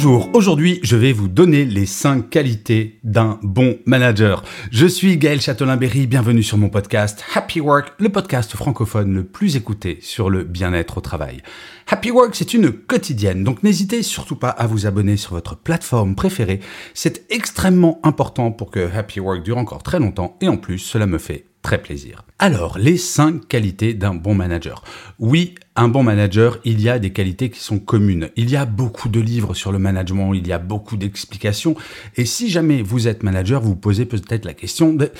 Bonjour, aujourd'hui je vais vous donner les 5 qualités d'un bon manager. Je suis Gaël Châtelain-Berry, bienvenue sur mon podcast Happy Work, le podcast francophone le plus écouté sur le bien-être au travail. Happy Work, c'est une quotidienne, donc n'hésitez surtout pas à vous abonner sur votre plateforme préférée. C'est extrêmement important pour que Happy Work dure encore très longtemps et en plus cela me fait très plaisir. Alors, les cinq qualités d'un bon manager. Oui, un bon manager, il y a des qualités qui sont communes. Il y a beaucoup de livres sur le management, il y a beaucoup d'explications. Et si jamais vous êtes manager, vous vous posez peut-être la question de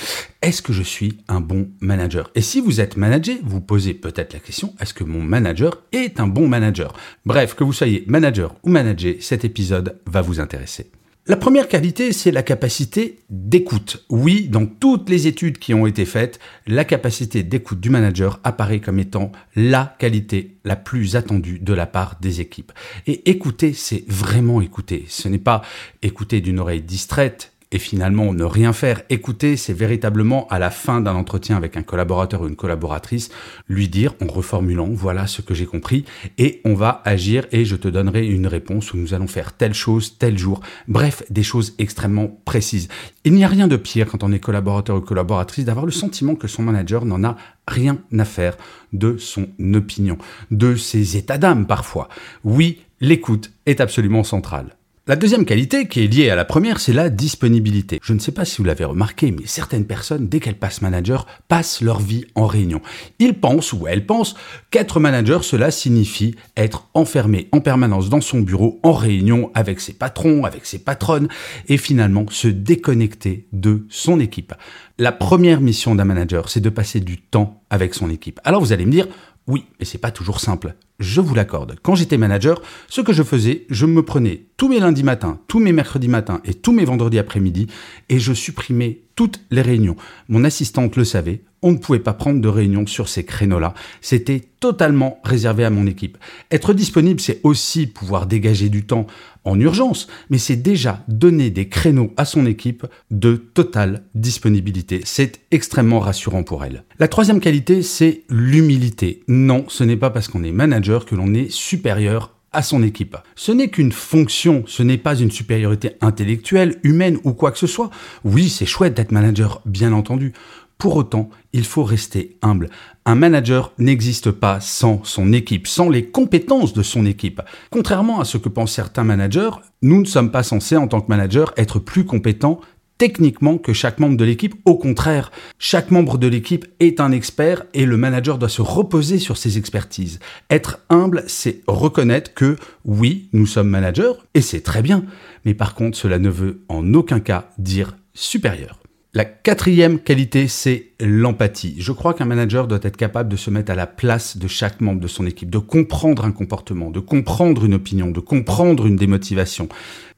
est-ce que je suis un bon manager? Et si vous êtes manager, vous posez peut-être la question est-ce que mon manager est un bon manager? Bref, que vous soyez manager ou manager, cet épisode va vous intéresser. La première qualité, c'est la capacité d'écoute. Oui, dans toutes les études qui ont été faites, la capacité d'écoute du manager apparaît comme étant la qualité la plus attendue de la part des équipes. Et écouter, c'est vraiment écouter. Ce n'est pas écouter d'une oreille distraite, et finalement ne rien faire. Écouter, c'est véritablement à la fin d'un entretien avec un collaborateur ou une collaboratrice, lui dire en reformulant voilà ce que j'ai compris et on va agir et je te donnerai une réponse où nous allons faire telle chose, tel jour. Bref, des choses extrêmement précises. Il n'y a rien de pire quand on est collaborateur ou collaboratrice d'avoir le sentiment que son manager n'en a rien à faire de son opinion, de ses états d'âme parfois. Oui, l'écoute est absolument centrale. La deuxième qualité qui est liée à la première, c'est la disponibilité. Je ne sais pas si vous l'avez remarqué, mais certaines personnes, dès qu'elles passent manager, passent leur vie en réunion. Ils pensent ou elles pensent qu'être manager, cela signifie être enfermé en permanence dans son bureau en réunion avec ses patrons, avec ses patronnes, et finalement se déconnecter de son équipe. La première mission d'un manager, c'est de passer du temps avec son équipe. Alors vous allez me dire, oui, mais c'est pas toujours simple. Je vous l'accorde. Quand j'étais manager, ce que je faisais, je me prenais tous mes lundis matins, tous mes mercredis matins et tous mes vendredis après-midi et je supprimais toutes les réunions. Mon assistante le savait, on ne pouvait pas prendre de réunion sur ces créneaux-là. C'était totalement réservé à mon équipe. Être disponible, c'est aussi pouvoir dégager du temps en urgence, mais c'est déjà donner des créneaux à son équipe de totale disponibilité. C'est extrêmement rassurant pour elle. La troisième qualité, c'est l'humilité. Non, ce n'est pas parce qu'on est manager que l'on est supérieur à son équipe. Ce n'est qu'une fonction, ce n'est pas une supériorité intellectuelle, humaine ou quoi que ce soit. Oui, c'est chouette d'être manager, bien entendu. Pour autant, il faut rester humble. Un manager n'existe pas sans son équipe, sans les compétences de son équipe. Contrairement à ce que pensent certains managers, nous ne sommes pas censés, en tant que manager, être plus compétents techniquement que chaque membre de l'équipe. Au contraire, chaque membre de l'équipe est un expert et le manager doit se reposer sur ses expertises. Être humble, c'est reconnaître que oui, nous sommes managers et c'est très bien. Mais par contre, cela ne veut en aucun cas dire supérieur. La quatrième qualité, c'est l'empathie. Je crois qu'un manager doit être capable de se mettre à la place de chaque membre de son équipe, de comprendre un comportement, de comprendre une opinion, de comprendre une démotivation.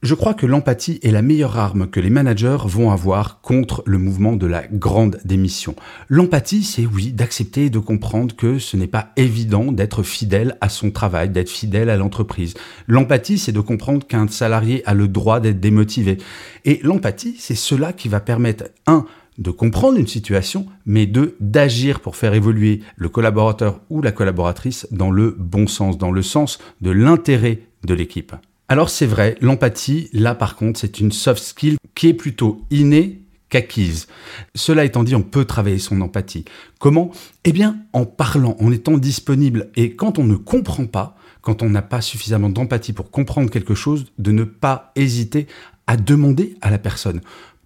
Je crois que l'empathie est la meilleure arme que les managers vont avoir contre le mouvement de la grande démission. L'empathie, c'est oui, d'accepter et de comprendre que ce n'est pas évident d'être fidèle à son travail, d'être fidèle à l'entreprise. L'empathie, c'est de comprendre qu'un salarié a le droit d'être démotivé. Et l'empathie, c'est cela qui va permettre, un, de comprendre une situation, mais deux, d'agir pour faire évoluer le collaborateur ou la collaboratrice dans le bon sens, dans le sens de l'intérêt de l'équipe. Alors c'est vrai, l'empathie, là par contre, c'est une soft skill qui est plutôt innée qu'acquise. Cela étant dit, on peut travailler son empathie. Comment? Eh bien, en parlant, en étant disponible. Et quand on ne comprend pas, quand on n'a pas suffisamment d'empathie pour comprendre quelque chose, de ne pas hésiter à demander à la personne.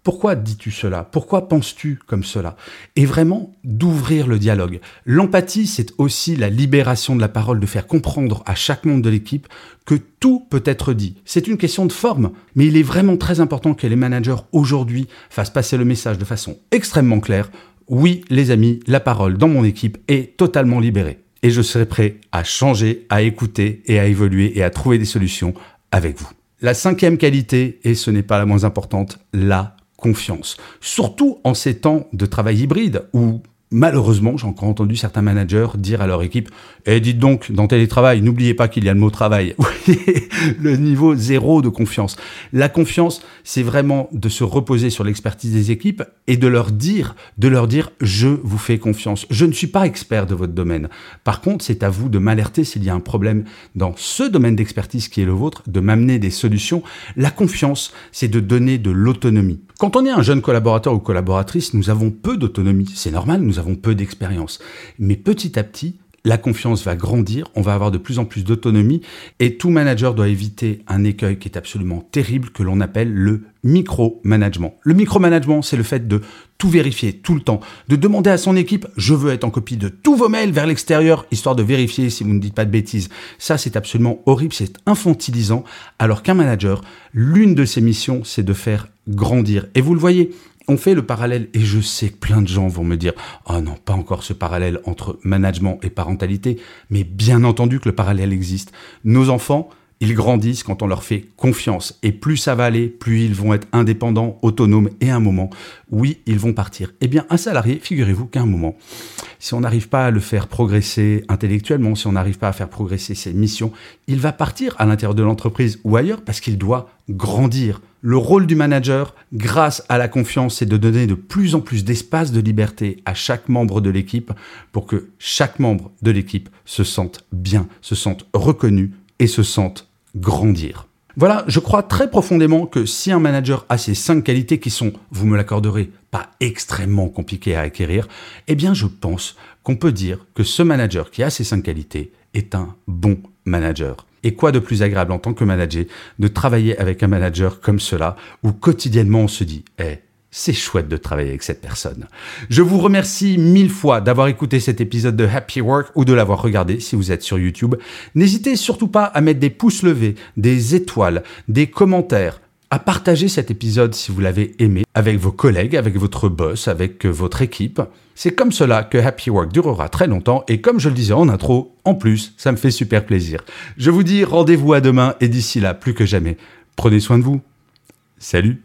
Pourquoi dis-tu cela? Pourquoi penses-tu comme cela? Et vraiment d'ouvrir le dialogue. L'empathie, c'est aussi la libération de la parole, de faire comprendre à chaque membre de l'équipe que tout peut être dit. C'est une question de forme, mais il est vraiment très important que les managers aujourd'hui fassent passer le message de façon extrêmement claire. Oui, les amis, la parole dans mon équipe est totalement libérée. et je serai prêt à changer, à écouter et à évoluer et à trouver des solutions avec vous. La cinquième qualité, et ce n'est pas la moins importante, la confiance. Surtout en ces temps de travail hybride où Malheureusement, j'ai encore entendu certains managers dire à leur équipe Eh, dites donc, dans télétravail, n'oubliez pas qu'il y a le mot travail. Le niveau zéro de confiance. La confiance, c'est vraiment de se reposer sur l'expertise des équipes et de leur dire, de leur dire Je vous fais confiance. Je ne suis pas expert de votre domaine. Par contre, c'est à vous de m'alerter s'il y a un problème dans ce domaine d'expertise qui est le vôtre, de m'amener des solutions. La confiance, c'est de donner de l'autonomie. Quand on est un jeune collaborateur ou collaboratrice, nous avons peu d'autonomie. C'est normal, nous avons peu d'expérience. Mais petit à petit, la confiance va grandir, on va avoir de plus en plus d'autonomie et tout manager doit éviter un écueil qui est absolument terrible que l'on appelle le micro-management. Le micro-management, c'est le fait de tout vérifier tout le temps, de demander à son équipe, je veux être en copie de tous vos mails vers l'extérieur, histoire de vérifier si vous ne dites pas de bêtises. Ça, c'est absolument horrible, c'est infantilisant, alors qu'un manager, l'une de ses missions, c'est de faire grandir. Et vous le voyez, on fait le parallèle, et je sais que plein de gens vont me dire Oh non, pas encore ce parallèle entre management et parentalité, mais bien entendu que le parallèle existe. Nos enfants, ils grandissent quand on leur fait confiance. Et plus ça va aller, plus ils vont être indépendants, autonomes, et à un moment, oui, ils vont partir. Eh bien, un salarié, figurez-vous qu'à un moment, si on n'arrive pas à le faire progresser intellectuellement, si on n'arrive pas à faire progresser ses missions, il va partir à l'intérieur de l'entreprise ou ailleurs parce qu'il doit grandir. Le rôle du manager, grâce à la confiance, c'est de donner de plus en plus d'espace de liberté à chaque membre de l'équipe pour que chaque membre de l'équipe se sente bien, se sente reconnu, et se sentent grandir. Voilà, je crois très profondément que si un manager a ces cinq qualités qui sont, vous me l'accorderez, pas extrêmement compliquées à acquérir, eh bien je pense qu'on peut dire que ce manager qui a ces cinq qualités est un bon manager. Et quoi de plus agréable en tant que manager de travailler avec un manager comme cela, où quotidiennement on se dit, eh, c'est chouette de travailler avec cette personne. Je vous remercie mille fois d'avoir écouté cet épisode de Happy Work ou de l'avoir regardé si vous êtes sur YouTube. N'hésitez surtout pas à mettre des pouces levés, des étoiles, des commentaires, à partager cet épisode si vous l'avez aimé avec vos collègues, avec votre boss, avec votre équipe. C'est comme cela que Happy Work durera très longtemps et comme je le disais en intro, en plus, ça me fait super plaisir. Je vous dis rendez-vous à demain et d'ici là, plus que jamais, prenez soin de vous. Salut